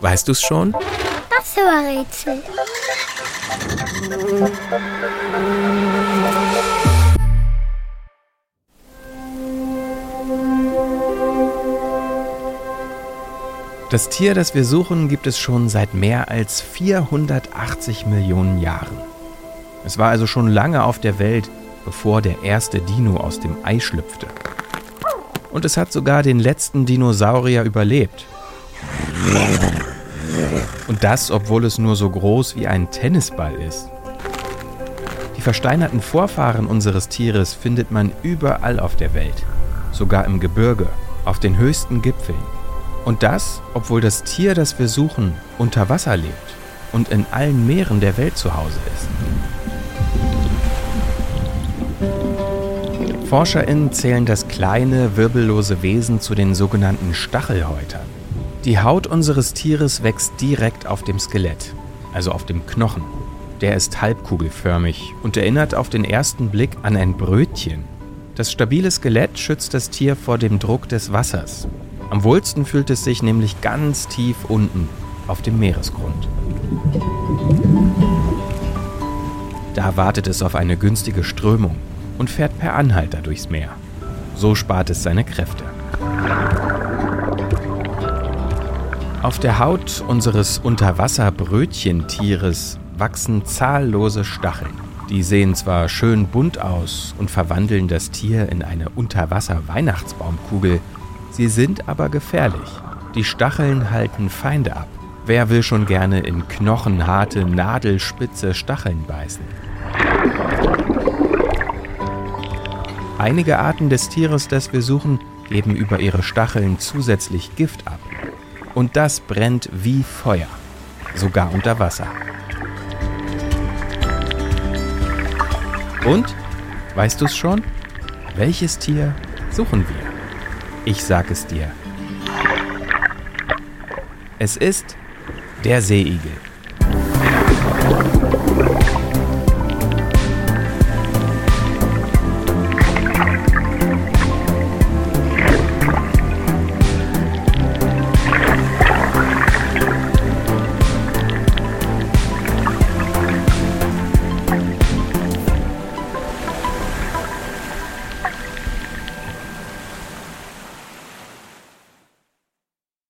Weißt du's schon? Das Rätsel. Das Tier, das wir suchen, gibt es schon seit mehr als 480 Millionen Jahren. Es war also schon lange auf der Welt, bevor der erste Dino aus dem Ei schlüpfte. Und es hat sogar den letzten Dinosaurier überlebt. Und das, obwohl es nur so groß wie ein Tennisball ist. Die versteinerten Vorfahren unseres Tieres findet man überall auf der Welt, sogar im Gebirge, auf den höchsten Gipfeln. Und das, obwohl das Tier, das wir suchen, unter Wasser lebt und in allen Meeren der Welt zu Hause ist. ForscherInnen zählen das kleine, wirbellose Wesen zu den sogenannten Stachelhäutern. Die Haut unseres Tieres wächst direkt auf dem Skelett, also auf dem Knochen. Der ist halbkugelförmig und erinnert auf den ersten Blick an ein Brötchen. Das stabile Skelett schützt das Tier vor dem Druck des Wassers am wohlsten fühlt es sich nämlich ganz tief unten auf dem Meeresgrund. Da wartet es auf eine günstige Strömung und fährt per Anhalter durchs Meer. So spart es seine Kräfte. Auf der Haut unseres Unterwasserbrötchentieres wachsen zahllose Stacheln. Die sehen zwar schön bunt aus und verwandeln das Tier in eine Unterwasser-Weihnachtsbaumkugel, Sie sind aber gefährlich. Die Stacheln halten Feinde ab. Wer will schon gerne in knochenharte, nadelspitze Stacheln beißen? Einige Arten des Tieres, das wir suchen, geben über ihre Stacheln zusätzlich Gift ab. Und das brennt wie Feuer, sogar unter Wasser. Und, weißt du es schon? Welches Tier suchen wir? Ich sag es dir. Es ist der Seeigel.